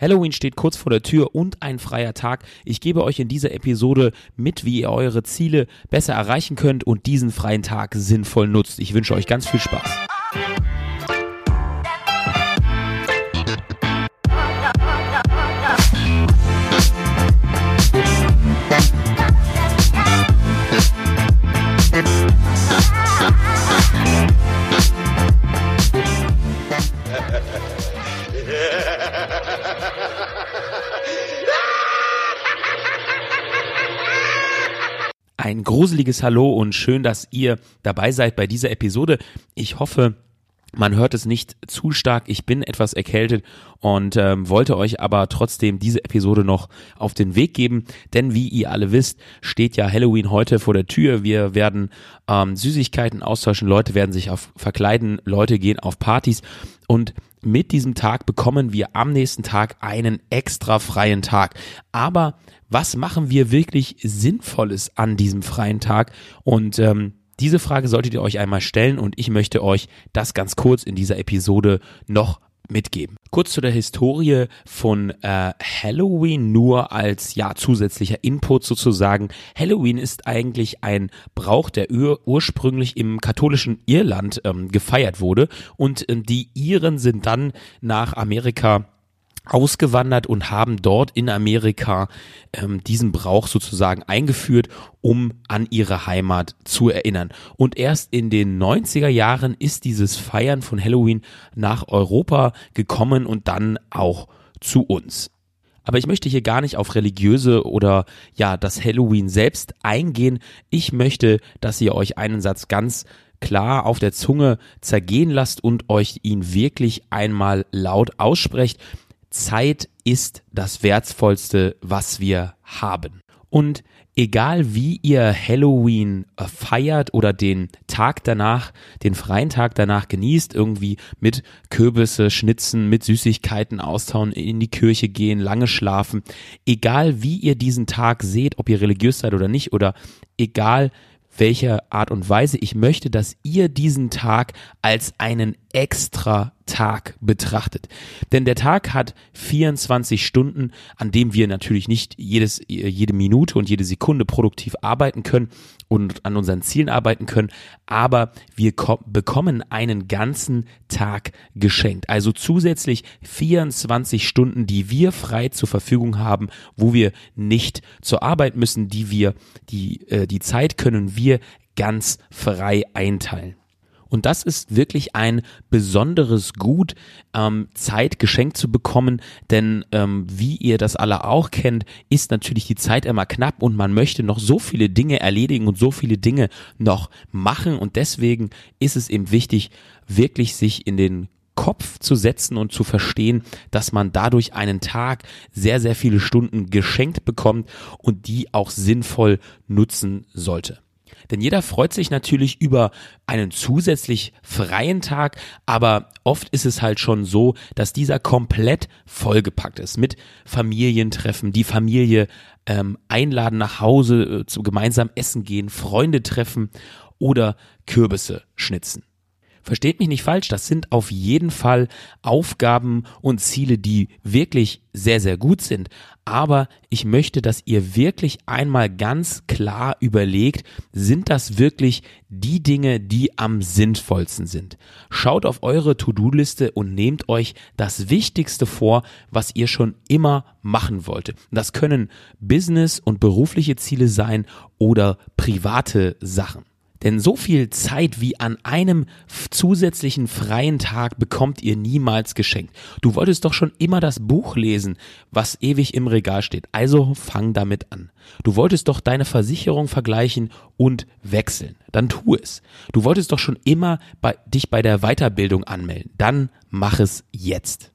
Halloween steht kurz vor der Tür und ein freier Tag. Ich gebe euch in dieser Episode mit, wie ihr eure Ziele besser erreichen könnt und diesen freien Tag sinnvoll nutzt. Ich wünsche euch ganz viel Spaß. Ein gruseliges Hallo und schön, dass ihr dabei seid bei dieser Episode. Ich hoffe, man hört es nicht zu stark. Ich bin etwas erkältet und ähm, wollte euch aber trotzdem diese Episode noch auf den Weg geben, denn wie ihr alle wisst, steht ja Halloween heute vor der Tür. Wir werden ähm, Süßigkeiten austauschen, Leute werden sich auf verkleiden, Leute gehen auf Partys und mit diesem Tag bekommen wir am nächsten Tag einen extra freien Tag. Aber was machen wir wirklich Sinnvolles an diesem freien Tag? Und ähm, diese Frage solltet ihr euch einmal stellen und ich möchte euch das ganz kurz in dieser Episode noch mitgeben. Kurz zu der Historie von äh, Halloween nur als ja zusätzlicher Input sozusagen. Halloween ist eigentlich ein Brauch, der ur ursprünglich im katholischen Irland ähm, gefeiert wurde und äh, die Iren sind dann nach Amerika ausgewandert und haben dort in Amerika ähm, diesen Brauch sozusagen eingeführt, um an ihre Heimat zu erinnern. Und erst in den 90er Jahren ist dieses Feiern von Halloween nach Europa gekommen und dann auch zu uns. Aber ich möchte hier gar nicht auf religiöse oder ja, das Halloween selbst eingehen. Ich möchte, dass ihr euch einen Satz ganz klar auf der Zunge zergehen lasst und euch ihn wirklich einmal laut aussprecht. Zeit ist das Wertvollste, was wir haben. Und egal wie ihr Halloween feiert oder den Tag danach, den freien Tag danach genießt, irgendwie mit Kürbisse schnitzen, mit Süßigkeiten austauen, in die Kirche gehen, lange schlafen, egal wie ihr diesen Tag seht, ob ihr religiös seid oder nicht, oder egal welcher Art und Weise, ich möchte, dass ihr diesen Tag als einen extra Tag betrachtet. Denn der Tag hat 24 Stunden, an dem wir natürlich nicht jedes, jede Minute und jede Sekunde produktiv arbeiten können und an unseren Zielen arbeiten können, aber wir bekommen einen ganzen Tag geschenkt. Also zusätzlich 24 Stunden, die wir frei zur Verfügung haben, wo wir nicht zur Arbeit müssen, die wir, die, äh, die Zeit können wir ganz frei einteilen. Und das ist wirklich ein besonderes Gut, ähm, Zeit geschenkt zu bekommen, denn ähm, wie ihr das alle auch kennt, ist natürlich die Zeit immer knapp und man möchte noch so viele Dinge erledigen und so viele Dinge noch machen und deswegen ist es eben wichtig, wirklich sich in den Kopf zu setzen und zu verstehen, dass man dadurch einen Tag sehr, sehr viele Stunden geschenkt bekommt und die auch sinnvoll nutzen sollte. Denn jeder freut sich natürlich über einen zusätzlich freien Tag, aber oft ist es halt schon so, dass dieser komplett vollgepackt ist mit Familientreffen, die Familie ähm, einladen nach Hause, äh, zu gemeinsam essen gehen, Freunde treffen oder Kürbisse schnitzen. Versteht mich nicht falsch, das sind auf jeden Fall Aufgaben und Ziele, die wirklich sehr, sehr gut sind. Aber ich möchte, dass ihr wirklich einmal ganz klar überlegt, sind das wirklich die Dinge, die am sinnvollsten sind. Schaut auf eure To-Do-Liste und nehmt euch das Wichtigste vor, was ihr schon immer machen wolltet. Das können Business und berufliche Ziele sein oder private Sachen. Denn so viel Zeit wie an einem zusätzlichen freien Tag bekommt ihr niemals geschenkt. Du wolltest doch schon immer das Buch lesen, was ewig im Regal steht. Also fang damit an. Du wolltest doch deine Versicherung vergleichen und wechseln. Dann tu es. Du wolltest doch schon immer bei, dich bei der Weiterbildung anmelden. Dann mach es jetzt.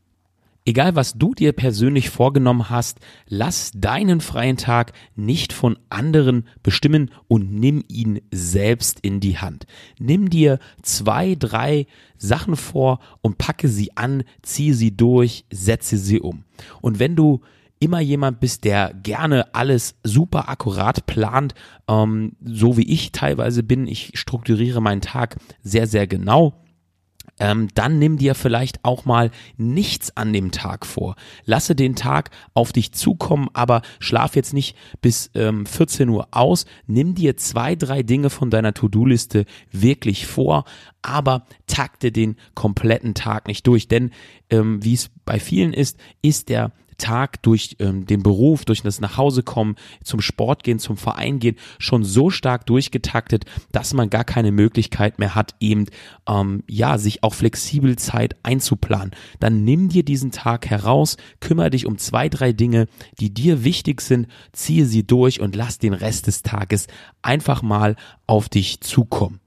Egal was du dir persönlich vorgenommen hast, lass deinen freien Tag nicht von anderen bestimmen und nimm ihn selbst in die Hand. Nimm dir zwei, drei Sachen vor und packe sie an, ziehe sie durch, setze sie um. Und wenn du immer jemand bist, der gerne alles super akkurat plant, ähm, so wie ich teilweise bin, ich strukturiere meinen Tag sehr, sehr genau ähm, dann nimm dir vielleicht auch mal nichts an dem Tag vor. Lasse den Tag auf dich zukommen, aber schlaf jetzt nicht bis ähm, 14 Uhr aus. Nimm dir zwei, drei Dinge von deiner To-Do-Liste wirklich vor, aber takte den kompletten Tag nicht durch. Denn ähm, wie es bei vielen ist, ist der Tag durch ähm, den Beruf, durch das Nachhausekommen, zum Sport gehen, zum Verein gehen, schon so stark durchgetaktet, dass man gar keine Möglichkeit mehr hat, eben ähm, ja sich auch flexibel Zeit einzuplanen. Dann nimm dir diesen Tag heraus, kümmere dich um zwei, drei Dinge, die dir wichtig sind, ziehe sie durch und lass den Rest des Tages einfach mal auf dich zukommen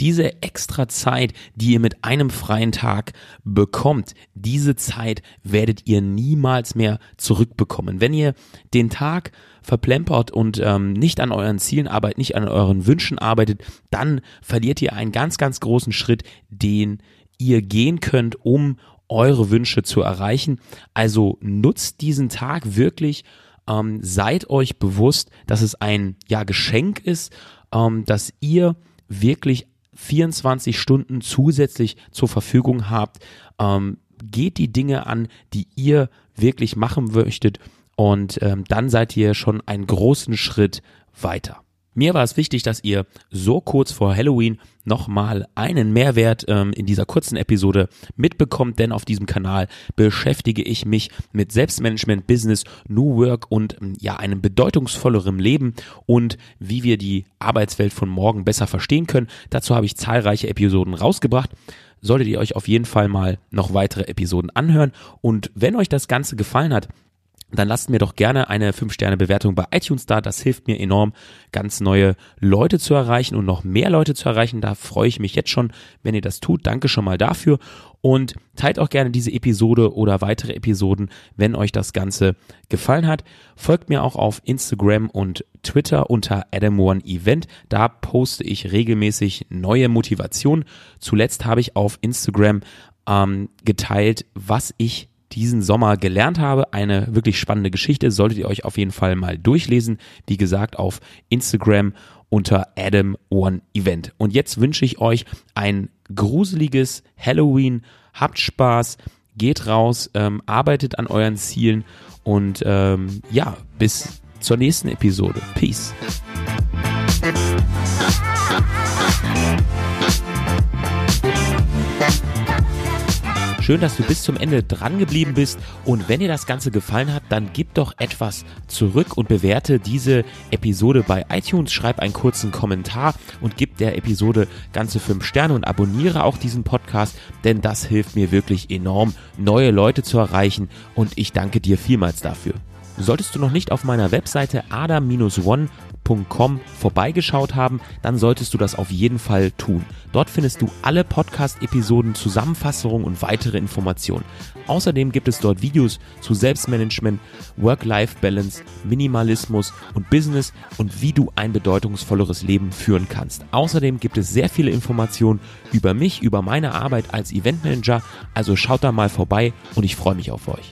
diese extra Zeit, die ihr mit einem freien Tag bekommt, diese Zeit werdet ihr niemals mehr zurückbekommen. Wenn ihr den Tag verplempert und ähm, nicht an euren Zielen arbeitet, nicht an euren Wünschen arbeitet, dann verliert ihr einen ganz, ganz großen Schritt, den ihr gehen könnt, um eure Wünsche zu erreichen. Also nutzt diesen Tag wirklich, ähm, seid euch bewusst, dass es ein ja Geschenk ist, ähm, dass ihr wirklich 24 Stunden zusätzlich zur Verfügung habt. Ähm, geht die Dinge an, die ihr wirklich machen möchtet und ähm, dann seid ihr schon einen großen Schritt weiter. Mir war es wichtig, dass ihr so kurz vor Halloween nochmal einen Mehrwert ähm, in dieser kurzen Episode mitbekommt, denn auf diesem Kanal beschäftige ich mich mit Selbstmanagement, Business, New Work und ähm, ja einem bedeutungsvolleren Leben und wie wir die Arbeitswelt von morgen besser verstehen können. Dazu habe ich zahlreiche Episoden rausgebracht solltet ihr euch auf jeden Fall mal noch weitere Episoden anhören. Und wenn euch das Ganze gefallen hat, dann lasst mir doch gerne eine 5-Sterne-Bewertung bei iTunes da. Das hilft mir enorm, ganz neue Leute zu erreichen und noch mehr Leute zu erreichen. Da freue ich mich jetzt schon, wenn ihr das tut. Danke schon mal dafür. Und teilt auch gerne diese Episode oder weitere Episoden, wenn euch das Ganze gefallen hat. Folgt mir auch auf Instagram und Twitter unter Adam One Event. Da poste ich regelmäßig neue Motivationen. Zuletzt habe ich auf Instagram ähm, geteilt, was ich diesen Sommer gelernt habe. Eine wirklich spannende Geschichte, solltet ihr euch auf jeden Fall mal durchlesen. Wie gesagt, auf Instagram unter Adam One Event. Und jetzt wünsche ich euch ein gruseliges Halloween. Habt Spaß, geht raus, ähm, arbeitet an euren Zielen und ähm, ja, bis zur nächsten Episode. Peace. Schön, dass du bis zum Ende dran geblieben bist. Und wenn dir das Ganze gefallen hat, dann gib doch etwas zurück und bewerte diese Episode bei iTunes. Schreib einen kurzen Kommentar und gib der Episode ganze fünf Sterne und abonniere auch diesen Podcast, denn das hilft mir wirklich enorm, neue Leute zu erreichen. Und ich danke dir vielmals dafür. Solltest du noch nicht auf meiner Webseite adam-one podcast.com vorbeigeschaut haben, dann solltest du das auf jeden Fall tun. Dort findest du alle Podcast-Episoden, Zusammenfassungen und weitere Informationen. Außerdem gibt es dort Videos zu Selbstmanagement, Work-Life-Balance, Minimalismus und Business und wie du ein bedeutungsvolleres Leben führen kannst. Außerdem gibt es sehr viele Informationen über mich, über meine Arbeit als Eventmanager, also schaut da mal vorbei und ich freue mich auf euch.